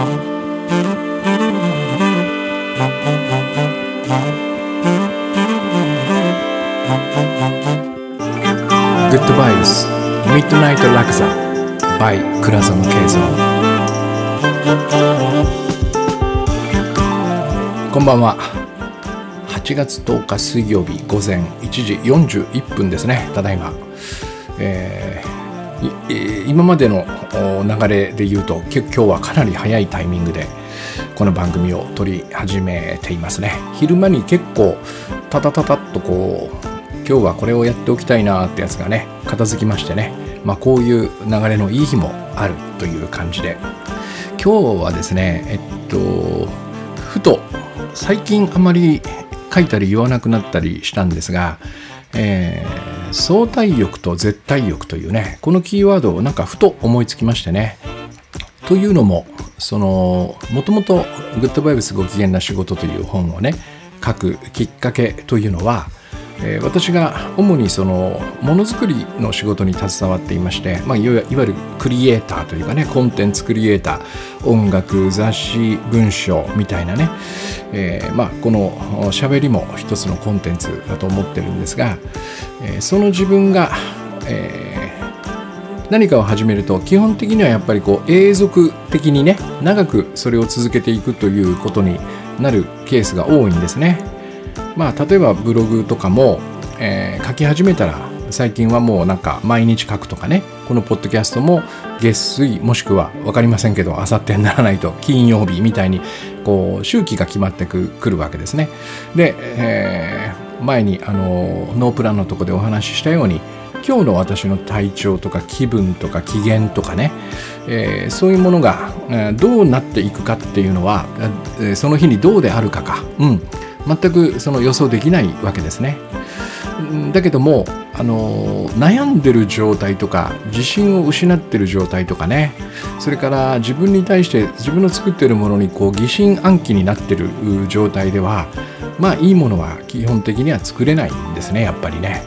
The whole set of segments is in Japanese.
グッドバイブスミッドナイトラクザ by 倉園慶三こんばんは8月10日水曜日午前1時41分ですね。ただいま、えー、今までの流れで言うと今日はかなり早いタイミングでこの番組を撮り始めていますね。昼間に結構タタタタッとこう今日はこれをやっておきたいなってやつがね片付きましてね、まあ、こういう流れのいい日もあるという感じで。今日はですねえっとふと最近あまり書いたり言わなくなったりしたんですが、えー、相対欲と絶対欲というねこのキーワードをなんかふと思いつきましてね。というのもそのもともと「グッドバイブスご機嫌な仕事」という本をね書くきっかけというのはえー、私が主にそのものづくりの仕事に携わっていまして、まあ、いわゆるクリエイターというかねコンテンツクリエイター音楽雑誌文章みたいなね、えー、まあ、この喋りも一つのコンテンツだと思ってるんですが、えー、その自分が、え何かを始めると基本的にはやっぱりこう永続的にね長くそれを続けていくということになるケースが多いんですね。まあ例えばブログとかも、えー、書き始めたら最近はもうなんか毎日書くとかね。このポッドキャストも月水もしくは分かりませんけどあさってにならないと金曜日みたいにこう周期が決まってくるわけですね。で、えー、前にあのノープランのとこでお話ししたように今日の私の体調とか気分とか機嫌とかね、えー、そういうものが、えー、どうなっていくかっていうのは、えー、その日にどうであるかか、うん、全くその予想できないわけですね。だけどもあの悩んでる状態とか自信を失ってる状態とかねそれから自分に対して自分の作ってるものにこう疑心暗鬼になってる状態ではまあいいものは基本的には作れないんですねやっぱりね。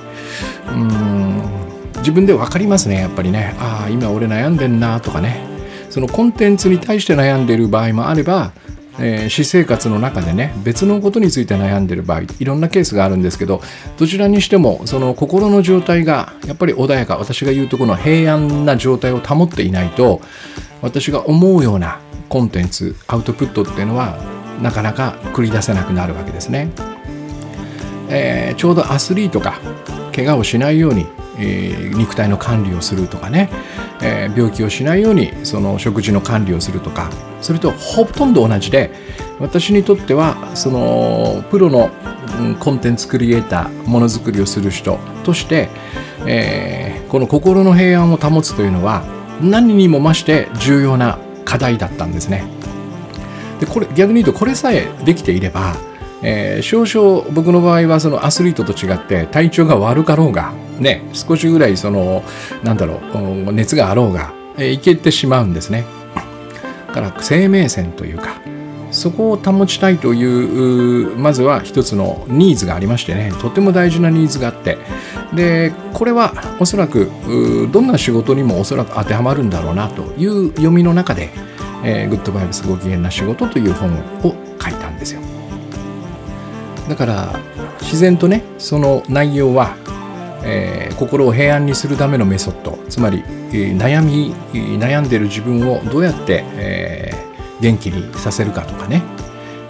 うん自分で分かりますねやっぱりねああ今俺悩んでんなとかねそのコンテンツに対して悩んでる場合もあればえー、私生活の中でね別のことについて悩んでる場合いろんなケースがあるんですけどどちらにしてもその心の状態がやっぱり穏やか私が言うとこの平安な状態を保っていないと私が思うようなコンテンツアウトプットっていうのはなかなか繰り出せなくなるわけですね、えー、ちょうどアスリートが怪我をしないようにえー、肉体の管理をするとかね、えー、病気をしないようにその食事の管理をするとかそれとほとんど同じで私にとってはそのプロのコンテンツクリエイターものづくりをする人として、えー、この心の平安を保つというのは何にも増して重要な課題だったんですね。でこれ逆に言うとこれさえできていればえー、少々僕の場合はそのアスリートと違って体調が悪かろうがね少しぐらいそのなんだろう熱があろうが、えー、いけてしまうんですねだから生命線というかそこを保ちたいというまずは一つのニーズがありましてねとても大事なニーズがあってでこれはおそらくどんな仕事にもおそらく当てはまるんだろうなという読みの中で「えー、グッドバイブスご機嫌な仕事」という本を書いたんですよ。だから自然とねその内容は、えー、心を平安にするためのメソッド。つまり、えー、悩み悩んでる自分をどうやって、えー、元気にさせるかとかね、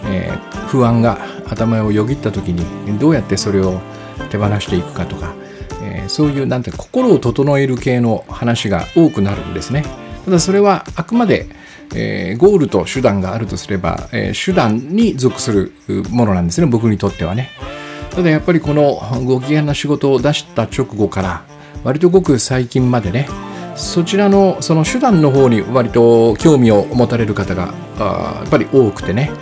え、不安が頭をよぎった時にどうやってそれを手放していくかとか、え、そういうなんて心を整える系の話が多くなるんですね。ただそれはあくまでえー、ゴールと手段があるとすれば、えー、手段に属するものなんですね僕にとってはね。ただやっぱりこのご機嫌な仕事を出した直後から割とごく最近までねそちらのその手段の方に割と興味を持たれる方があやっぱり多くてね、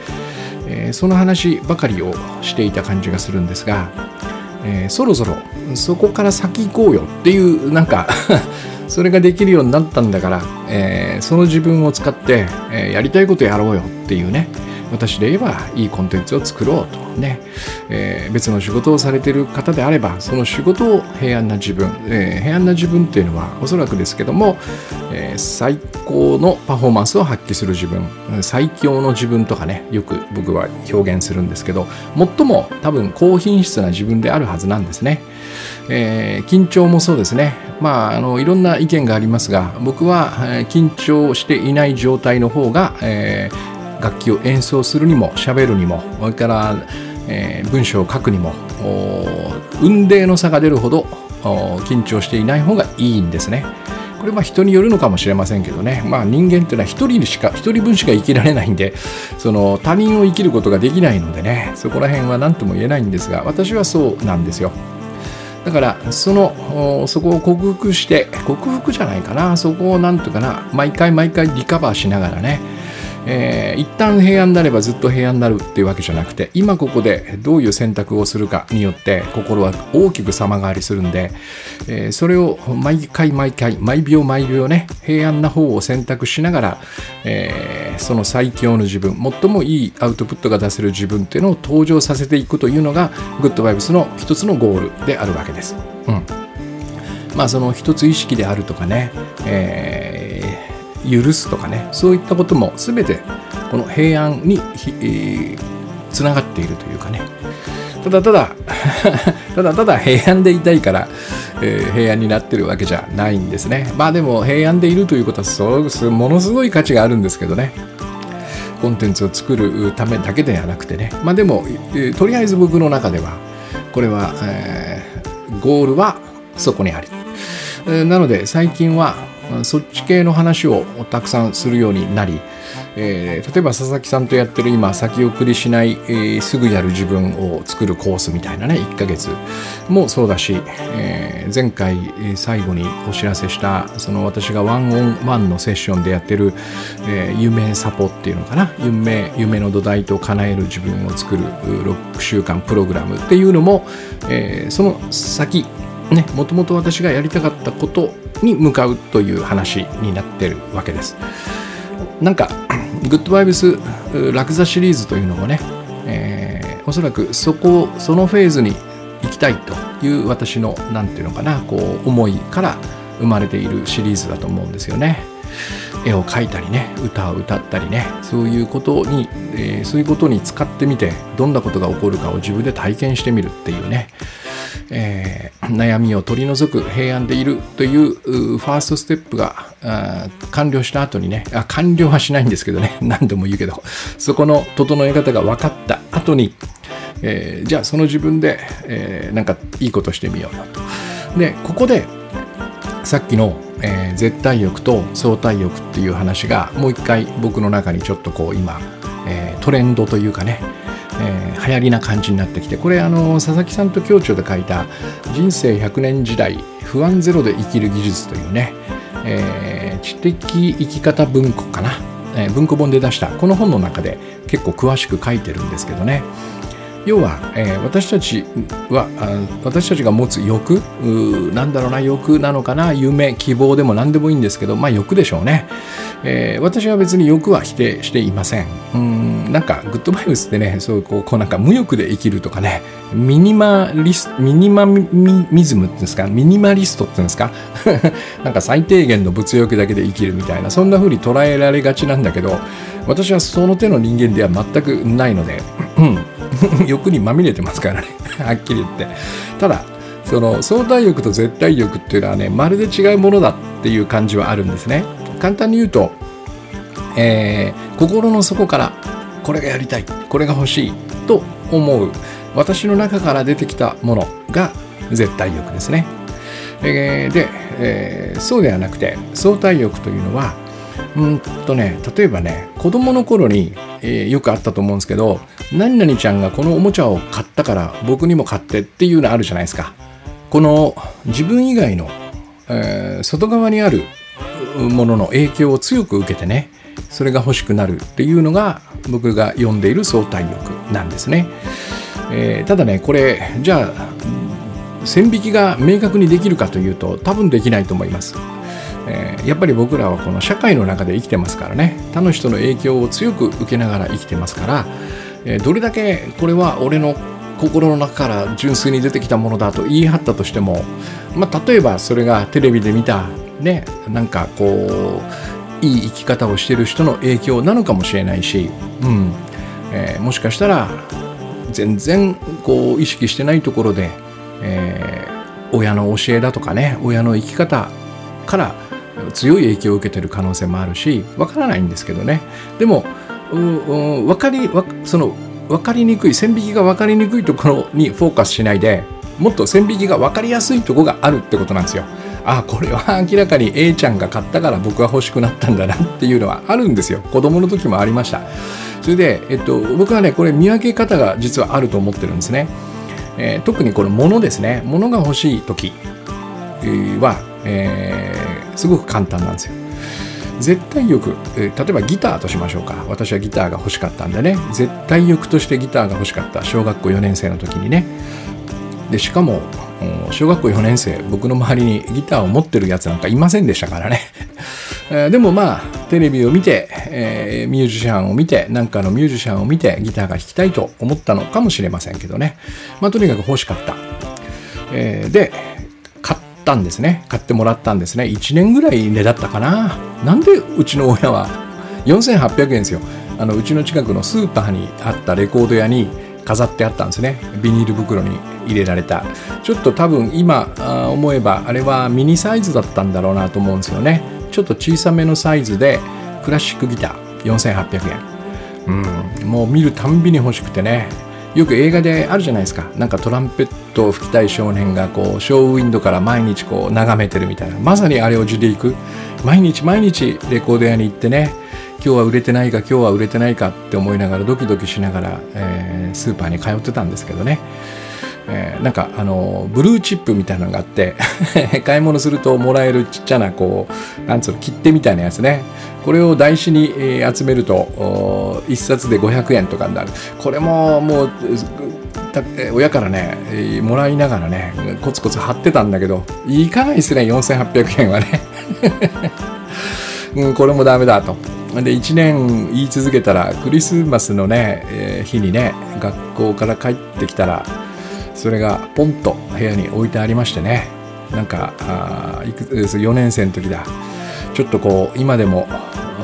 えー、その話ばかりをしていた感じがするんですが、えー、そろそろそこから先行こうよっていうなんかそれができるようになったんだから、えー、その自分を使って、えー、やりたいことやろうよっていうね、私で言えばいいコンテンツを作ろうとね、えー、別の仕事をされてる方であればその仕事を平安な自分、えー、平安な自分っていうのはおそらくですけども、えー、最高のパフォーマンスを発揮する自分最強の自分とかねよく僕は表現するんですけど最も多分高品質な自分であるはずなんですね。えー、緊張もそうですね、まあ、あのいろんな意見がありますが僕は、えー、緊張していない状態の方が、えー、楽器を演奏するにも喋るにもそれから、えー、文章を書くにも運命の差が出るほど緊張していない方がいいんですね。これは人によるのかもしれませんけどね、まあ、人間っていうのは一人しか一人分しか生きられないんでその他人を生きることができないのでねそこら辺は何とも言えないんですが私はそうなんですよ。だからそのそこを克服して克服じゃないかな。そこをなんとかな。毎回毎回リカバーしながらね。えー、一旦平安になればずっと平安になるっていうわけじゃなくて今ここでどういう選択をするかによって心は大きく様変わりするんで、えー、それを毎回毎回毎秒毎秒ね平安な方を選択しながら、えー、その最強の自分最もいいアウトプットが出せる自分っていうのを登場させていくというのがグッドバイブスの一つのゴールであるわけです。うんまあその一つ意識であるとかね、えー許すとかねそういったことも全てこの平安に、つながっているというかね。ただただ ただただ平安でいたいから、えー、平安になってるわけじゃないんですね。まあでも平安でいるということはそうものすごい価値があるんですけどね。コンテンツを作るためだけではなくてね。まあでも、えー、とりあえず僕の中ではこれは、えー、ゴールはそこにあり、えー、なので最近はそっち系の話をたくさんするようになり、えー、例えば佐々木さんとやってる今先送りしない、えー、すぐやる自分を作るコースみたいなね1ヶ月もそうだし、えー、前回最後にお知らせしたその私がワンオンワンのセッションでやってる、えー、夢サポっていうのかな夢夢の土台と叶える自分を作る6週間プログラムっていうのも、え、その先ねもともと私がやりたかったことに向かうという話になってるわけですなんかグッドバイブス楽座シリーズというのもね、えー、おそらくそこそのフェーズに行きたいという私の何て言うのかなこう思いから生まれているシリーズだと思うんですよね。絵を描いたりね歌を歌ったりねそういうことに、えー、そういうことに使ってみてどんなことが起こるかを自分で体験してみるっていうねえー、悩みを取り除く平安でいるというファーストステップが完了した後にねあ完了はしないんですけどね 何度も言うけどそこの整え方が分かった後に、えー、じゃあその自分で、えー、なんかいいことしてみようよと。でここでさっきの、えー、絶対欲と相対欲っていう話がもう一回僕の中にちょっとこう今、え、トレンドというかねえー、流行りな感じになってきてこれあの佐々木さんと共著で書いた「人生100年時代不安ゼロで生きる技術」というね、えー、知的生き方文庫かな、えー、文庫本で出したこの本の中で結構詳しく書いてるんですけどね要は、えー、私たちは私たちが持つ欲なんだろうな欲なのかな夢希望でも何でもいいんですけどまあ欲でしょうね、えー、私は別に欲は否定していません。うんなんかグッドバイブスってねそうこうこうなんか無欲で生きるとかねミニマリスミニマミズムっていうんですかミニマリストっていうんですか なんか最低限の物欲だけで生きるみたいなそんな風に捉えられがちなんだけど私はその手の人間では全くないのでうん。欲にまみれてますからね。はっきり言って。ただその相対欲と絶対欲っていうのはねまるで違うものだっていう感じはあるんですね。簡単に言うと、えー、心の底からこれがやりたいこれが欲しいと思う私の中から出てきたものが絶対欲ですね、えー、で、えー、そうではなくて相対欲というのはうんとね例えばね子供の頃に、えー、よくあったと思うんですけど何々ちゃんがこのおもちゃを買ったから僕にも買ってっていうのあるじゃないですか。この自分以外の、えー、外側にあるものの影響を強く受けてねそれが欲しくなるっていうのが僕が読んでいる相対欲なんですね、えー、ただねこれじゃあ線引きが明確にできるかというと多分できないと思います。えー、やっぱり僕らはこの社会の中で生きてますからね。他の人の影響を強く受けながら生きてますから、えー、どれだけこれは俺の心の中から純粋に出てきたものだと言い張ったとしても、まあ、例えばそれがテレビで見たねなんかこういい生き方をしてる人の影響なのかもしれないし、うん。えー、もしかしたら全然こう意識してないところで、えー、親の教えだとかね親の生き方から強い影響を受けてる可能性もあるしわからないんですけどね。でも分かりその分かりにくい線引きが分かりにくいところにフォーカスしないでもっと線引きが分かりやすいところがあるってことなんですよ。あこれは明らかに A ちゃんが買ったから僕は欲しくなったんだなっていうのはあるんですよ。子供の時もありました。それで、えっと、僕はねこれ見分け方が実はあると思ってるんですね、えー、特にこの物ですね。物が欲しい時は、えー、すごく簡単なんですよ。絶対欲、え、例えばギターとしましょうか。私はギターが欲しかったんでね。絶対欲としてギターが欲しかった。小学校4年生の時にね。でしかも小学校4年生僕の周りにギターを持ってるやつなんかいませんでしたからね。でもまあテレビを見て、えー、ミュージシャンを見てなんかのミュージシャンを見てギターが弾きたいと思ったのかもしれませんけどね。まあとにかく欲しかった、えー、でたんですね。買ってもらったんですね。1年ぐらい値だったかな。なんでうちの親は4800円ですよ。あのうちの近くのスーパーにあったレコード屋に飾ってあったんですね。ビニール袋に入れられた。ちょっと多分今思えばあれはミニサイズだったんだろうなと思うんですよね。ちょっと小さめのサイズでクラシックギター4800円。うんもう見るたんびに欲しくてね。よく映画であるじゃないですか。なんかトランペットを吹きたい少年がこうショーウィンドから毎日こう眺めてるみたいな。まさにあれを地で行く毎日毎日レコード屋に行ってね今日は売れてないか今日は売れてないかって思いながらドキドキしながら、えー、スーパーに通ってたんですけどね。えー、なんかあのブルーチップみたいなのがあって 買い物するともらえるちっちゃなこうなんつうの切手みたいなやつね。これを台紙に、え、集めると1冊で500円とかになる。これももう親からね、もらいながらねコツコツ貼ってたんだけどいかないですね4800円はね、うん、これもダメだと。で1年言い続けたらクリスマスのね、えー、日にね学校から帰ってきたらそれがポンと部屋に置いてありましてね。なんかあいく4年生の時だ。ちょっとこう今でも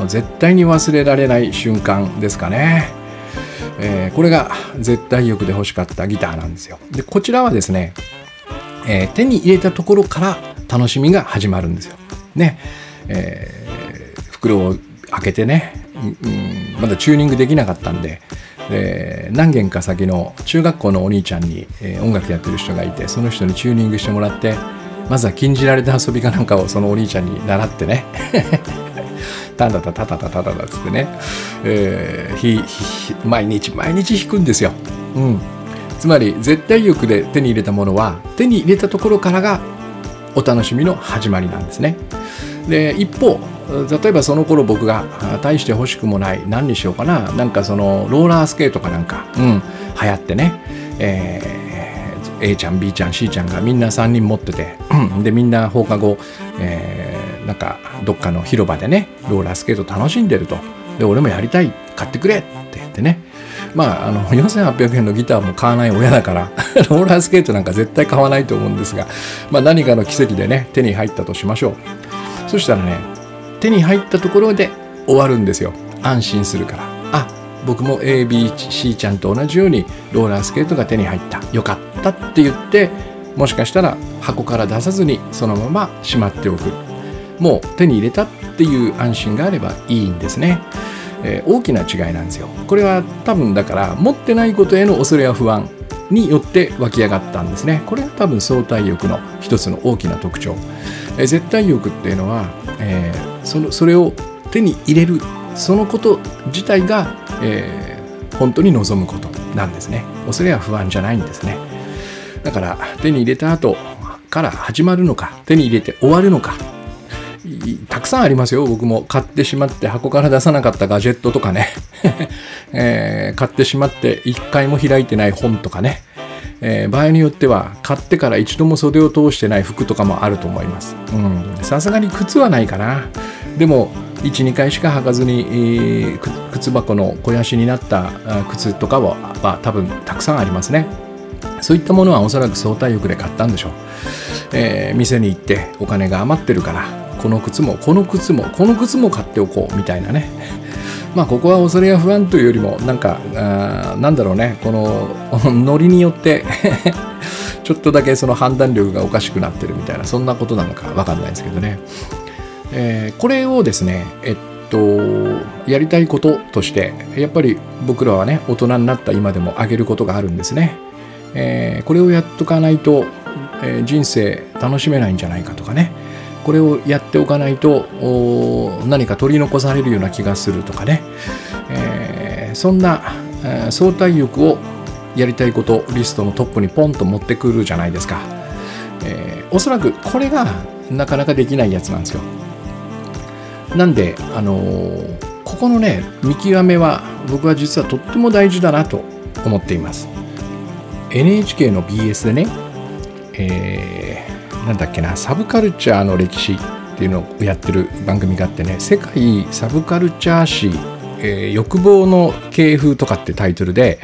絶対に忘れられない瞬間ですかね、えー、これが絶対欲で欲しかったギターなんですよ。でこちらはですね、えー、手に入れたところから楽しみが始まるんですよ。ね、えー、袋を開けてね、うん、まだチューニングできなかったんで。えー、何軒か先の中学校のお兄ちゃんに、えー、音楽やってる人がいてその人にチューニングしてもらってまずは禁じられた遊びかなんかをそのお兄ちゃんに習ってね タンタタタタタタタタつってね、えー、ひ毎日毎日弾くんですよ。うん、つまり絶対欲で手に入れたものは手に入れたところからがお楽しみの始まりなんですね。で一方例えばその頃僕が大して欲しくもない何にしようかななんかそのローラースケートかなんか、うん、流行ってね、えー、A ちゃん B ちゃん C ちゃんがみんな3人持っててでみんな放課後、えー、なんかどっかの広場でねローラースケート楽しんでると。で俺もやりたい買ってくれって言ってね。まあ、あの4800円のギターも買わない親だから ローラースケートなんか絶対買わないと思うんですが、まあ、何かの奇跡でね手に入ったとしましょう。そしたらね手に入ったところで終わるんですよ。安心するから。あ僕も ABC ちゃんと同じようにローラースケートが手に入った。よかったって言ってもしかしたら箱から出さずにそのまましまっておく。もう手に入れたっていう安心があればいいんですね、えー、大きな違いなんですよ。これは多分だから持ってないことへの恐れや不安によって湧き上がったんですね。これが多分相対欲の一つの大きな特徴、えー、絶対欲っていうのは、えーそのそれを手に入れるそのこと自体が、えー、本当に望むことなんですね。恐れは不安じゃないんですね。だから手に入れた後から始まるのか手に入れて終わるのか。たくさんありますよ。僕も買ってしまって箱から出さなかったガジェットとかね、えー、買ってしまって一回も開いてない本とかね、えー、場合によっては買ってから一度も袖を通してない服とかもあると思います。さすがに靴はないかな。でも12回しか履かずに、靴箱の肥やしになった靴とかは、まあ、多分たくさんありますね。そういったものはおそらく相対欲で買ったんでしょう、えー、店に行ってお金が余ってるからこの靴もこの靴もこの靴も買っておこうみたいなね。まあここは恐れや不安というよりもなんかあなんだろうね。この ノリによって ちょっとだけその判断力がおかしくなってるみたいなそんなことなのかわかんないですけどね、えー、これをですねえっとやりたいこととしてやっぱり僕らはね大人になった今でもあげることがあるんですね、えー、これをやっとかないと、えー、人生楽しめないんじゃないかとかね。これをやっておかないと何か取り残されるような気がするとかね、えー、そんな、えー、相対欲をやりたいことリストのトップにポンと持ってくるじゃないですか、えー、おそらくこれがなかなかできないやつなんですよ。なんであのー、ここのね見極めは僕は実はとっても大事だなと思っています。NHK の BS でね、えーなんだっけなサブカルチャーの歴史っていうのをやってる番組があってね「世界サブカルチャー史、えー、欲望の系風」とかってタイトルで、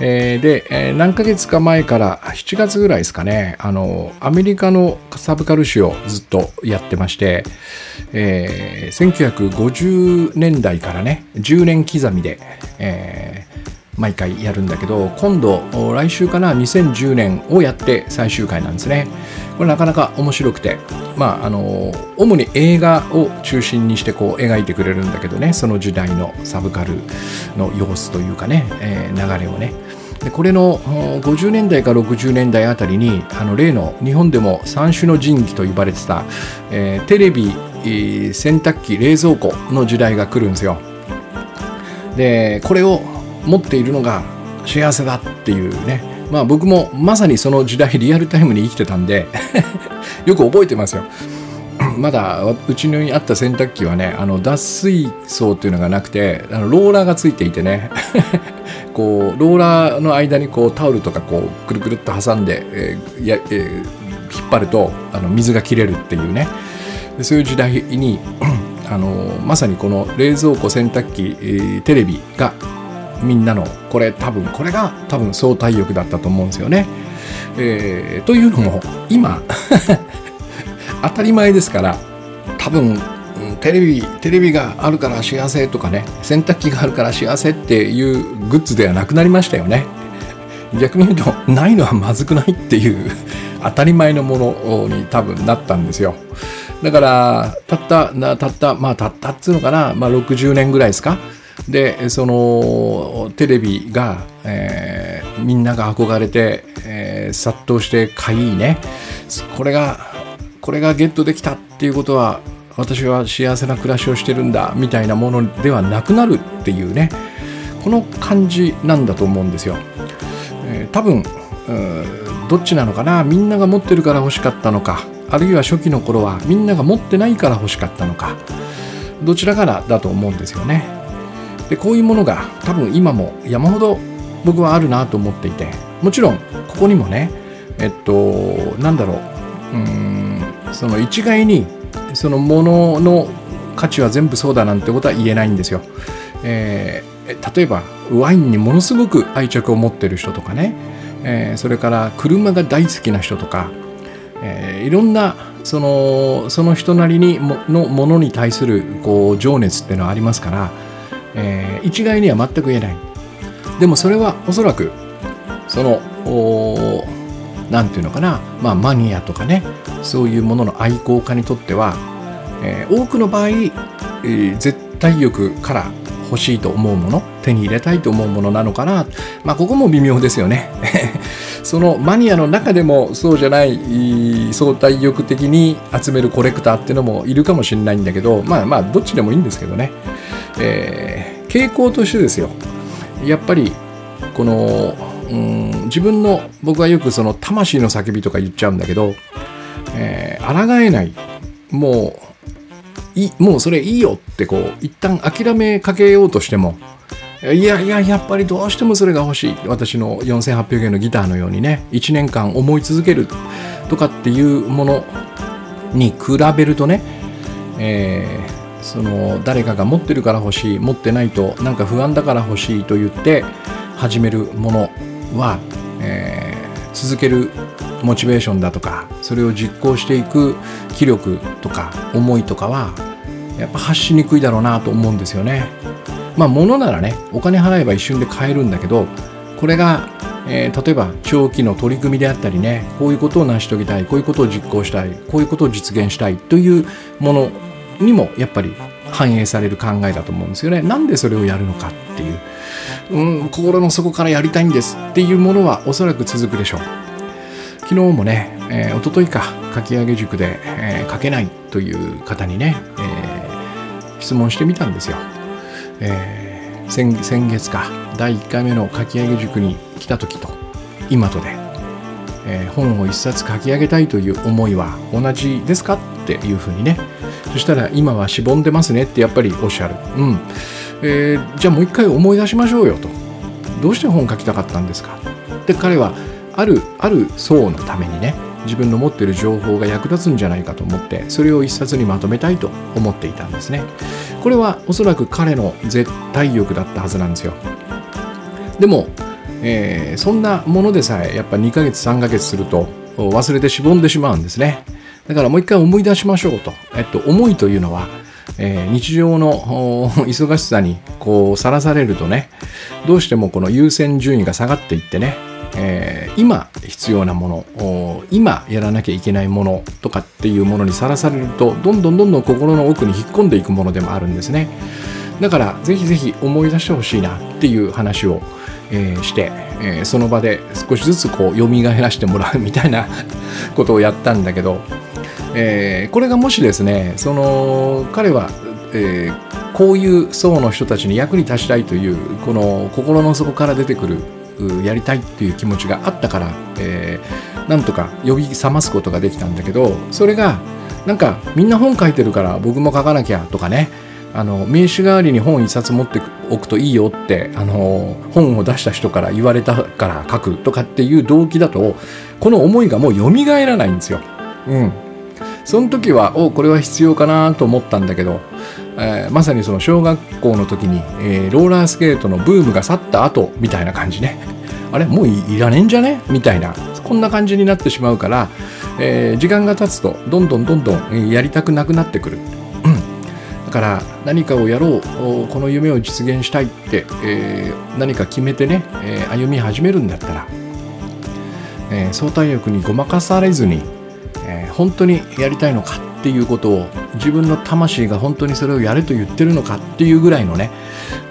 えー、で、えー、何ヶ月か前から7月ぐらいですかねあのアメリカのサブカル誌をずっとやってまして、えー、1950年代からね10年刻みで、えー毎回やるんだけど今度来週かな2010年をやって最終回なんですね。これなかなか面白くてまああの主に映画を中心にしてこう描いてくれるんだけどねその時代のサブカルの様子というかね、えー、流れをね。でこれの50年代か60年代あたりにあの例の日本でも三種の神器と呼ばれてた、えー、テレビ、洗濯機冷蔵庫の時代が来るんですよ。でこれを持っているのが幸せだっていうね。まあ僕もまさにその時代リアルタイムに生きてたんで よく覚えてますよ。まだうちにあった洗濯機はねあの脱水槽っていうのがなくてあのローラーがついていてね。こうローラーの間にこうタオルとかこうくるくるっと挟んで、えーやえー、引っ張るとあの水が切れるっていうね。そういう時代に あのまさにこの冷蔵庫洗濯機、えー、テレビがみんなのこれ多分これが多分相対欲だったと思うんですよね。えー、というのも今 当たり前ですから多分テレビテレビがあるから幸せとかね洗濯機があるから幸せっていうグッズではなくなりましたよね。逆に言うとないのはまずくないっていう当たり前のものに多分なったんですよ。だからたったたったまあたったっつうのかな、まあ、60年ぐらいですかでそのテレビが、えー、みんなが憧れて、えー、殺到して買いね。これがこれがゲットできたっていうことは私は幸せな暮らしをしてるんだみたいなものではなくなるっていうね。この感じなんだと思うんですよ。えー、多分どっちなのかな？みんなが持ってるから欲しかったのか。あるいは初期の頃はみんなが持ってないから欲しかったのか。どちらからだと思うんですよね。でこういうものが多分今も山ほど僕はあるなと思っていてもちろんここにもねえっとなんだろううんその一概にそのものの価値は全部そうだなんてことは言えないんですよ。えー、例えばワインにものすごく愛着を持ってる人とかね、えー、それから車が大好きな人とか、えー、いろんなそのその人なりにものものに対するこう情熱っていうのはありますからえー、一概には全く言えない。でもそれはおそらくその何て言うのかな、まあ、マニアとかね。そういうものの愛好家にとっては、えー、多くの場合、えー、絶対欲から欲しいと思うもの手に入れたいと思うものなのかな。まあここも微妙ですよね。そのマニアの中でもそうじゃない相対欲的に集めるコレクターっていうのもいるかもしれないんだけどまあまあどっちでもいいんですけどね。えー、傾向としてですよやっぱりこの、うん、自分の僕はよくその魂の叫びとか言っちゃうんだけど、えー、抗えないもういもうそれいいよってこう一旦諦めかけようとしても、いやいややっぱりどうしてもそれが欲しい。私の4800円のギターのようにね1年間思い続けるとかっていうものに比べるとね、え、その誰かが持ってるから欲しい持ってないとなんか不安だから欲しいと言って始めるものは、えー、続けるモチベーションだとかそれを実行していく気力とか思いとかはやっぱ発しにくいだろうなと思うんですよね。まあ物ならねお金払えば一瞬で買えるんだけどこれが、えー、例えば長期の取り組みであったりねこういうことを成し遂げたいこういうことを実行したいこういうことを実現したいというものにもやっぱり反映される考えだと思うんですよね。なんでそれをやるのかっていう、うん、心の底からやりたいんですっていうものはおそらく続くでしょう。昨日もね、えー、一昨日かかき上げ塾で、えー、書けないという方にね、えー、質問してみたんですよ。えー、先先月か第1回目の書き上げ塾に来た時と今とで、えー、本を一冊書き上げたいという思いは同じですかっていうふうにねそしたら今はしぼんでますねってやっぱりおっしゃる。うん。えー、じゃあもう一回思い出しましょうよと。どうして本書きたかったんですか？で彼はあるある層のためにね自分の持ってる情報が役立つんじゃないかと思ってそれを一冊にまとめたいと思っていたんですねこれはおそらく彼の絶対欲だったはずなんですよでも、えー、そんなものでさえやっぱ2ヶ月3ヶ月すると忘れてしぼんでしまうんですねだからもう一回思い出しましょうと、えっと、思いというのはえー、日常の忙しさにこうさらされるとねどうしてもこの優先順位が下がっていってねえー、今必要なもの今やらなきゃいけないものとかっていうものにさらされるとどんどんどんどん心の奥に引っ込んでいくものでもあるんですね。だからぜひぜひ思い出してほしいなっていう話を、えー、して、えー、その場で少しずつこう蘇らしてもらうみたいなことをやったんだけど、えー、これがもしですねその彼は、えー、こういう層の人たちに役に立ちたいというこの心の底から出てくるやりたいっていう気持ちがあったから、えー、なんとか呼び覚ますことができたんだけどそれがなんかみんな本書いてるから僕も書かなきゃとかねあの名刺代わりに本一冊持っておくといいよってあの本を出した人から言われたから書くとかっていう動機だとこの思いがもう蘇らないんですよ。うん、その時はおこれは必要かなと思ったんだけどえー、まさにその小学校の時に、えー、ローラースケートのブームが去った後みたいな感じね。あれもういらねえんじゃね？みたいなこんな感じになってしまうから、えー、時間が経つとどんどんどんどんやりたくなくなってくる、だから何かをやろうこの夢を実現したいって、えー、何か決めてね、えー、歩み始めるんだったら、えー、相対欲にごまかされずに、えー、本当にやりたいのかっていうことを自分の魂が本当にそれをやれと言ってるのかっていうぐらいのね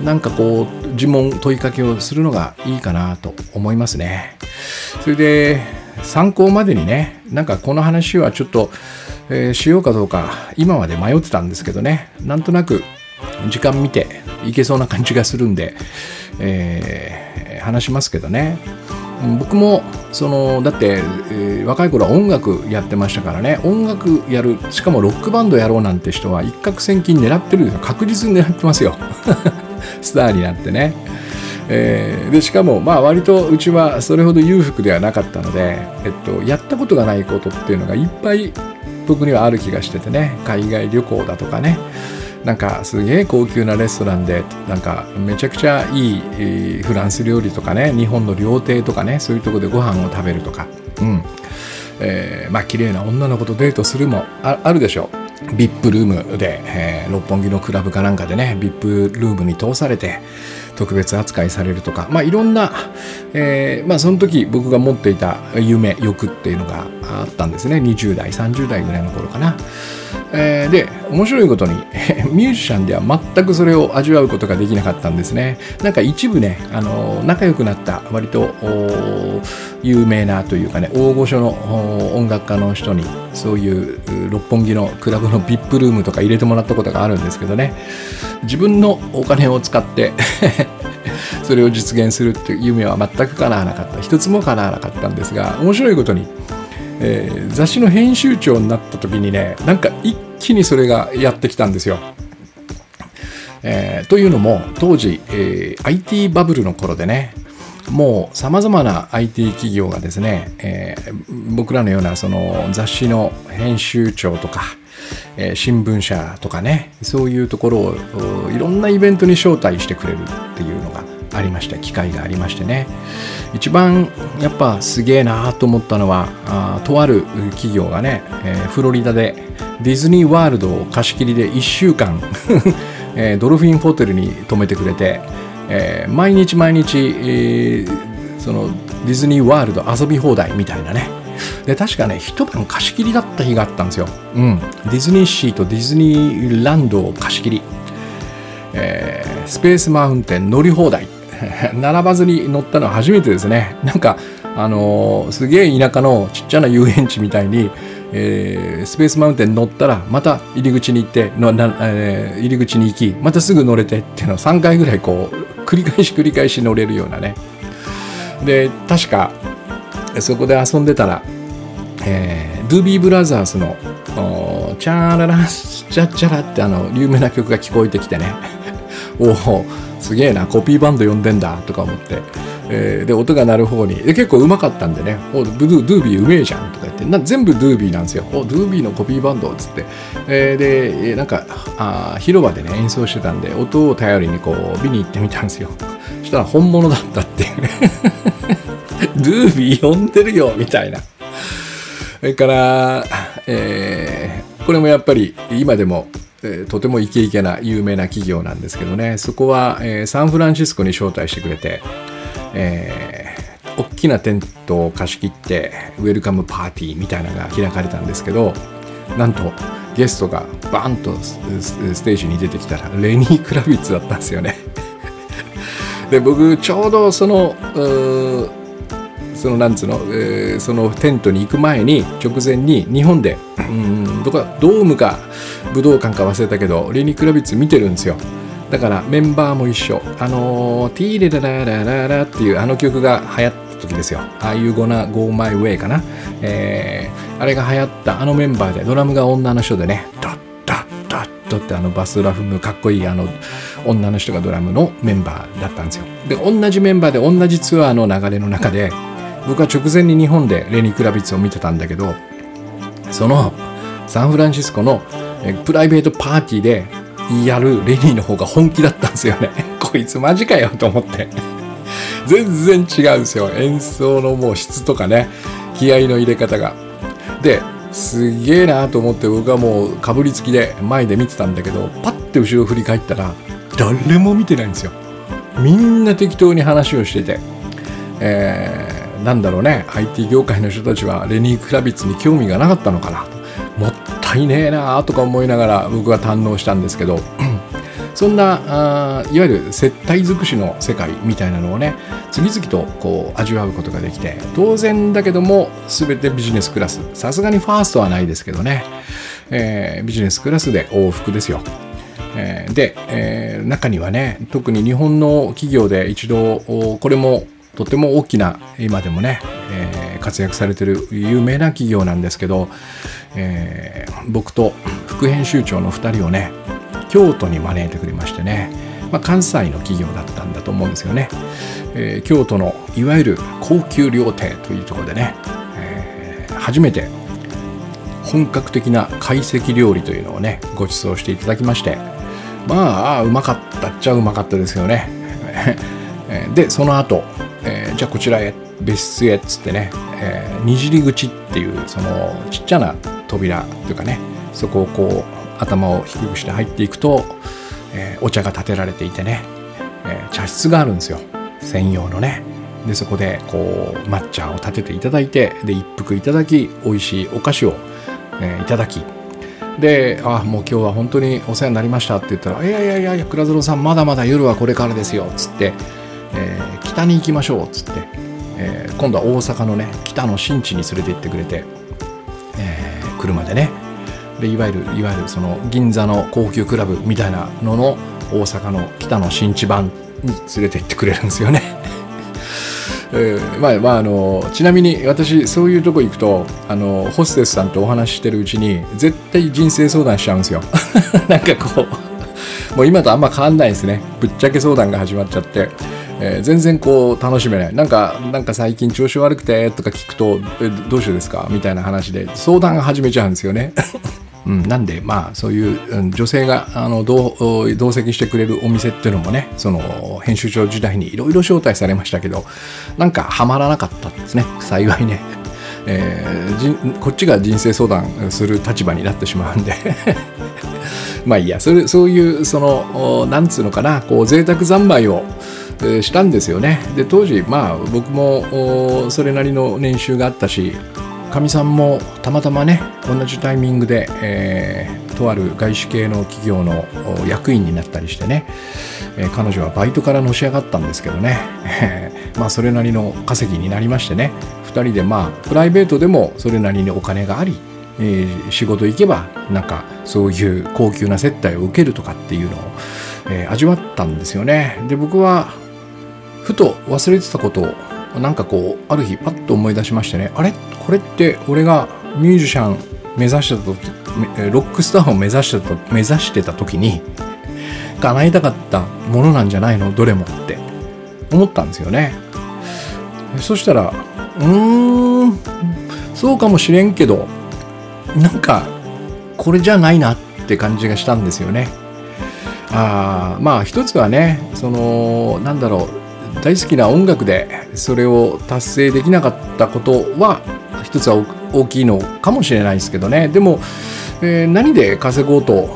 なんかこう自問問いかけをするのがいいかなと思いますね。それで参考までにねなんかこの話はちょっと、えー、しようかどうか今まで迷ってたんですけどね。なんとなく時間見ていけそうな感じがするんで、えー、話しますけどね。僕もそのだって、えー、若い頃は音楽やってましたからね。音楽やるしかもロックバンドやろうなんて人は一攫千金狙ってる確実に狙ってますよ。スターになってね、えー、でしかもまあ割とうちはそれほど裕福ではなかったので、えっと、やったことがないことっていうのがいっぱい僕にはある気がしててね。海外旅行だとかね。なんかすげえ高級なレストランでなんかめちゃくちゃいいフランス料理とかね日本の料亭とかねそういうとこでご飯を食べるとか。うん。えー、まあ綺麗な女の子とデートするもあるでしょ。う VIP ルームで、えー、六本木のクラブかなんかでね VIP ルームに通されて特別扱いされるとか、まあ、いろんな、えー、まあ、その時僕が持っていた夢欲っていうのがあったんですね。20代30代ぐらいの頃かな。えー、で面白いことに ミュージシャンでは全くそれを味わうことができなかったんですね。なんか一部ねあの仲良くなった割と有名なというかね大御所の音楽家の人にそういう六本木のクラブの VIP ルームとか入れてもらったことがあるんですけどね。自分のお金を使って それを実現するっていう夢は全く叶わなかった。一つも叶わなかったんですが面白いことに、えー、雑誌の編集長になった時にねなんか一気にそれがやってきたんですよ。えー、というのも当時、えー、IT バブルの頃でねもうさまざまな IT 企業がですね、えー、僕らのようなその雑誌の編集長とか、えー、新聞社とかねそういうところをいろんなイベントに招待してくれるっていうのがありました。機会がありましてね。一番やっぱすげえなと思ったのはあとある企業がね、えー、フロリダでディズニーワールドを貸し切りで1週間 えー、ドルフィンホテルに泊めてくれて、えー、毎日毎日、えー、そのディズニーワールド遊び放題みたいなね。で確かね一晩貸し切りだった日があったんですよ、うん、ディズニーシーとディズニーランドを貸し切り、えー、スペースマウンテン乗り放題。並ばずに乗ったのは初めてですね。なんかあのー、すげえ田舎のちっちゃな遊園地みたいにえー、スペースマウンテン乗ったらまた入り口に行ってのな、えー、入り口に行きまたすぐ乗れてっていうのを3回ぐらいこう繰り返し繰り返し乗れるようなね。で確かそこで遊んでたら、えー、ドゥービーブラザーズの「チャーララチャチャラ」ってあの有名な曲が聞こえてきてね。おおすげえなコピーバンド呼んでんだとか思って。えー、で音が鳴る方にで結構うまかったんでね「おドゥドゥービーうめえじゃん」とか言って。な全部ドゥービーなんですよ「おドゥービーのコピーバンド」っつって、えー、でなんかあ広場でね演奏してたんで音を頼りにこう見に行ってみたんですよ。そしたら本物だったっていう。ね ドゥービー呼んでるよみたいな。それから、えー、これもやっぱり今でもえー、とてもイケイケな有名な企業なんですけどね。そこは、えー、サンフランシスコに招待してくれて、えー、大きなテントを貸し切ってウェルカムパーティーみたいなのが開かれたんですけどなんとゲストがバーンとステージに出てきたらレニー・クラビッツだったんですよね。で僕ちょうどそのそのなんつうの、えー、そのテントに行く前に直前に日本でうんどこドームか武道館か忘れたけどレニー・クラビッツ見てるんですよ。だからメンバーも一緒。あのー、ティーレラララララっていうあの曲が流行った時ですよ。ああいうゴナ Go My Way かな、えー、あれが流行ったあのメンバーでドラムが女の人でね。ドッドッドッドってあのバスラフムかっこいいあの女の人がドラムのメンバーだったんですよ。で同じメンバーで同じツアーの流れの中で僕は直前に日本でレニー・クラビッツを見てたんだけどそのサンフランシスコのプライベートパーティーでやるレニーの方が本気だったんですよね。こいつマジかよと思って。全然違うんですよ。演奏のもう質とかね、気合の入れ方が。で、すげえなと思って僕はもうかぶりつきで前で見てたんだけど、パッて後ろ振り返ったら、誰も見てないんですよ。みんな適当に話をしてて、えー、なんだろうね、IT 業界の人たちはレニー・クラビッツに興味がなかったのかな。もったいねえなとか思いながら僕は堪能したんですけど。そんなあいわゆる接待尽くしの世界みたいなのをね次々とこう味わうことができて当然だけども全てビジネスクラス。さすがにファーストはないですけどね、えー、ビジネスクラスで往復ですよ。えー、で、えー、中にはね特に日本の企業で一度これもとても大きな今でもね、えー、活躍されてる有名な企業なんですけど、えー、僕と副編集長の2人をね京都に招いてくれましてね、まあ、関西の企業だったんだと思うんですよね、えー、京都のいわゆる高級料亭というところでね、えー、初めて本格的な懐石料理というのをねご馳走していただきましてまあうまかったっちゃうまかったですよね。でその後、えー、じゃあこちらへ別室へっつってね、えー、にじり口っていうそのちっちゃな扉というかねそこをこう頭を低くして入っていくと、えー、お茶が立てられていてね、え、茶室があるんですよ。専用のね。でそこでこう抹茶を立てていただいてで一服いただき美味しいお菓子を、え、いただき。で「あもう今日は本当にお世話になりました」って言ったら「いやいやいやいや倉園さんまだまだ夜はこれからですよ」っつって、北に行きましょう」っつって、えー、今度は大阪のね北の新地に連れて行ってくれて、えー、車でねでいわゆるいわゆるその銀座の高級クラブみたいなのの大阪の北の新地版に連れて行ってくれるんですよね。えー、まあまああのちなみに私そういうとこ行くとあのホステスさんとお話ししてるうちに絶対人生相談しちゃうんですよ。なんかこうもう今とあんま変わんないですねぶっちゃけ相談が始まっちゃって、えー、全然こう楽しめない。なんかなんか最近調子悪くてとか聞くとえどうしてですか？みたいな話で相談が始めちゃうんですよね。うん、なんでまあそういう、女性があの同同席してくれるお店っていうのもねその編集長時代にいろいろ招待されましたけどなんかハマらなかったんですね。幸いね、えー、こっちが人生相談する立場になってしまうんで。まあいいや。それそういうそのなんつうのかなこう贅沢三昧をしたんですよね。で当時まあ僕もそれなりの年収があったしかみさんもたまたまね同じタイミングで、えー、とある外資系の企業の役員になったりしてね、えー、彼女はバイトからのし上がったんですけどね、え、まあそれなりの稼ぎになりましてね。2人でまあプライベートでもそれなりにお金があり、えー、仕事行けばなんかそういう高級な接待を受けるとかっていうのを、え、味わったんですよね。で僕はふと忘れてたことをなんかこうある日パッと思い出しましてね。あれ？これって俺がミュージシャン目指してた時ロックスターを目指してた目指してた時に叶えたかったものなんじゃないの？どれもって思ったんですよね。そしたらうーんそうかもしれんけどなんかこれじゃないなって感じがしたんですよね。あまあ一つはねそのなんだろう大好きな音楽でそれを達成できなかったことは一つは大きいのかもしれないですけどね。でも、えー、何で稼ごうと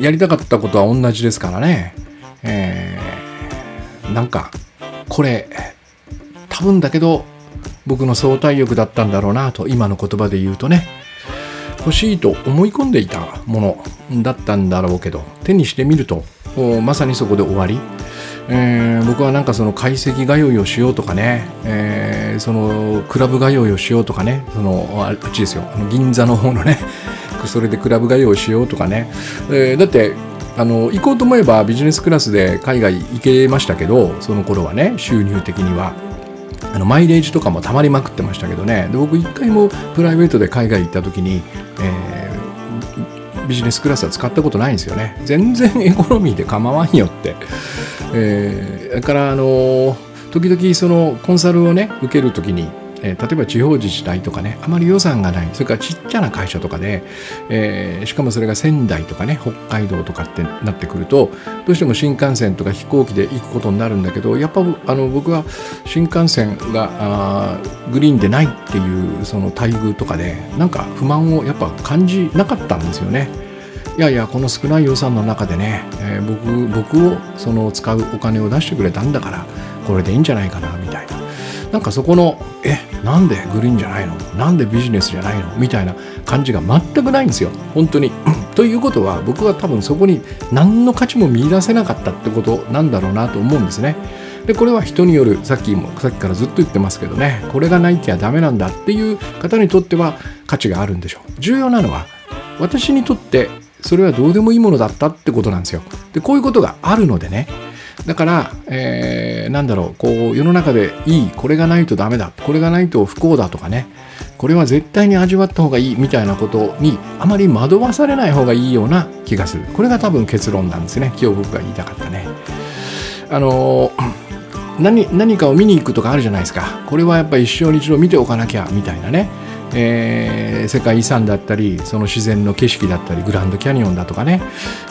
やりたかったことは同じですからね、えー、なんかこれ多分だけど僕の相対欲だったんだろうなと今の言葉で言うとね。欲しいと思い込んでいたものだったんだろうけど手にしてみるとまさにそこで終わり。えー、僕はなんかその解析通いをしようとかね、えー、そのクラブ通いをしようとかねそのあっちですよ。あの銀座の方のね それでクラブ通いをしようとかね、えー、だってあの行こうと思えばビジネスクラスで海外行けましたけどその頃はね収入的には。あのマイレージとかもたまりまくってましたけどね。で僕一回もプライベートで海外行った時に、えー、ビジネスクラスは使ったことないんですよね。全然エコノミーで構わんよって。えー、だからあの時々そのコンサルをね受ける時にえー、例えば地方自治体とかねあまり予算がないそれからちっちゃな会社とかで、えー、しかもそれが仙台とかね北海道とかってなってくるとどうしても新幹線とか飛行機で行くことになるんだけどやっぱあの僕は新幹線があグリーンでないっていうその待遇とかでなんか不満をやっぱ感じなかったんですよね。いやいやこの少ない予算の中でね、えー、僕僕をその使うお金を出してくれたんだからこれでいいんじゃないかなみたいななんかそこのえなんでグリーンじゃないの？なんでビジネスじゃないの？みたいな感じが全くないんですよ。本当に。ということは僕は多分そこに何の価値も見いだせなかったってことなんだろうなと思うんですね。でこれは人によるさっきもさっきからずっと言ってますけどね。これがないきゃダメなんだっていう方にとっては価値があるんでしょう。重要なのは私にとってそれはどうでもいいものだったってことなんですよ。でこういうことがあるのでねだから、えー、なんだろうこう世の中でいいこれがないとダメだこれがないと不幸だとかねこれは絶対に味わった方がいいみたいなことにあまり惑わされない方がいいような気がする。これが多分結論なんですね。今日僕が言いたかったね。あの何何かを見に行くとかあるじゃないですか。これはやっぱ一生に一度見ておかなきゃみたいなね。えー、世界遺産だったりその自然の景色だったりグランドキャニオンだとかね、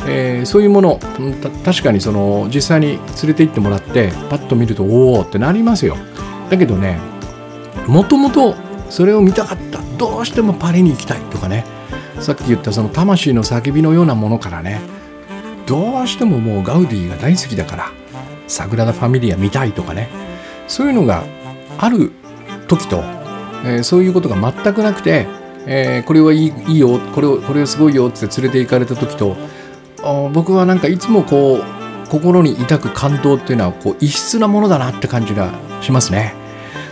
えー、そういうもの確かにその実際に連れて行ってもらってパッと見るとおおってなりますよ。だけどねもともとそれを見たかった。どうしてもパリに行きたいとかね。さっき言ったその魂の叫びのようなものからね。どうしてももうガウディが大好きだからサグラダ・ファミリア見たいとかね。そういうのがある時とえー、そういうことが全くなくて、えー、これはいいいいよこれをこれすごいよって連れて行かれた時と僕はなんかいつもこう心に抱く感動っていうのはこう異質なものだなって感じがしますね。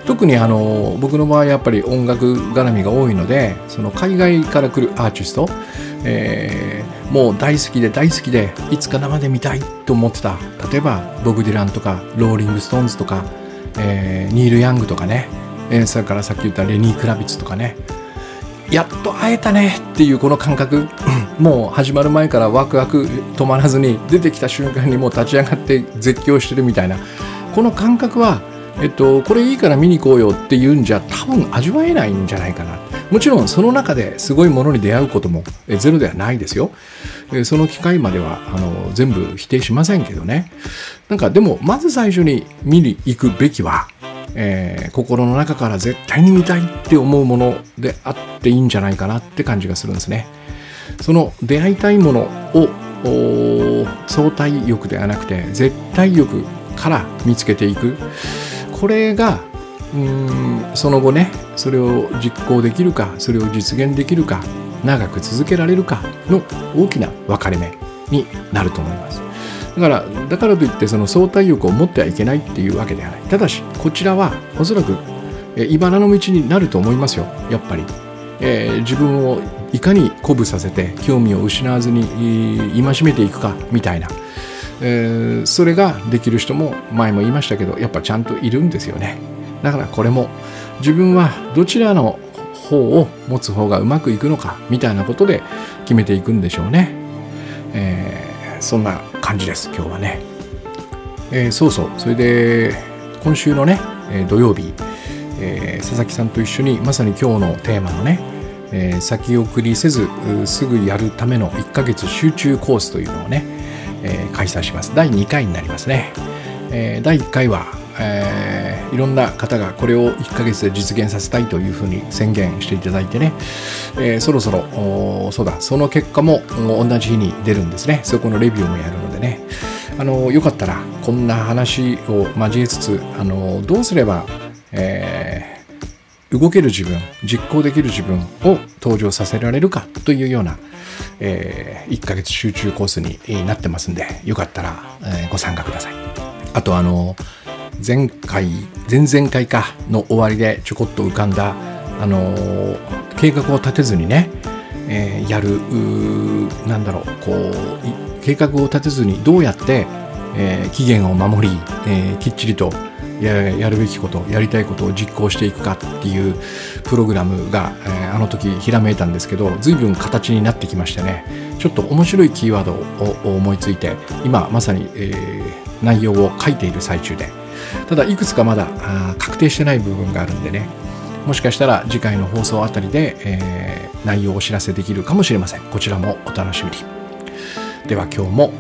特にあの僕の場合やっぱり音楽絡みが多いのでその海外から来るアーティスト、えー、もう大好きで大好きでいつか生で見たいと思ってた例えばボブ・ディランとかローリング・ストーンズとか、えー、ニール・ヤングとかねえー、それからさっき言ったレニー・クラビッツとかね。やっと会えたねっていうこの感覚。もう始まる前からワクワク止まらずに出てきた瞬間にもう立ち上がって絶叫してるみたいな。この感覚はえっと、これいいから見に行こうよっていうんじゃ多分味わえないんじゃないかな。もちろんその中ですごいものに出会うこともゼロではないですよ。その機会まではあの全部否定しませんけどね。なんかでもまず最初に見に行くべきは、えー、心の中から絶対に見たいって思うものであっていいんじゃないかなって感じがするんですね。その出会いたいものを相対欲ではなくて絶対欲から見つけていく。これがうんその後ねそれを実行できるかそれを実現できるか長く続けられるかの大きな分かれ目になると思います。だからだからといってその相対欲を持ってはいけないっていうわけではない。ただしこちらはおそらく茨の道になると思いますよ。やっぱり、えー、自分をいかに鼓舞させて興味を失わずに戒めていくかみたいな。えー、それができる人も前も言いましたけどやっぱちゃんといるんですよね。だからこれも自分はどちらの方を持つ方がうまくいくのかみたいなことで決めていくんでしょうね、えー、そんな感じです。今日はね、えー、そうそう。それで今週のねえ土曜日、え佐々木さんと一緒にまさに今日のテーマのねえー、先送りせずすぐやるための1ヶ月集中コースというのをねえ、開催します。第2回になりますね、え、第1回は、えー、いろんな方がこれを1ヶ月で実現させたいというふうに宣言していただいてね、えそろそろそうだ。その結果も同じ日に出るんですね。そこのレビューもやるので。ねあのよかったらこんな話を交えつつあのどうすれば、え動ける自分実行できる自分を登場させられるかというようなえー、1ヶ月集中コースになってますんで、よかったら、えー、ご参加ください。あと、あの、前回、前々回かの終わりでちょこっと浮かんだ、あの、計画を立てずにね、えー、やる、なんだろう、こう、計画を立てずにどうやって、えー、期限を守り、えー、きっちりとやるべきことやりたいことを実行していくかっていうプログラムが、えー、あの時ひらめいたんですけど随分形になってきましてね。ちょっと面白いキーワードを思いついて今まさに、えー、内容を書いている最中で。ただいくつかまだ確定してない部分があるんでね。もしかしたら次回の放送あたりで、えー、内容をお知らせできるかもしれません。こちらもお楽しみに。では今日も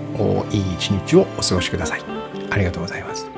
いい一日をお過ごしください。ありがとうございます。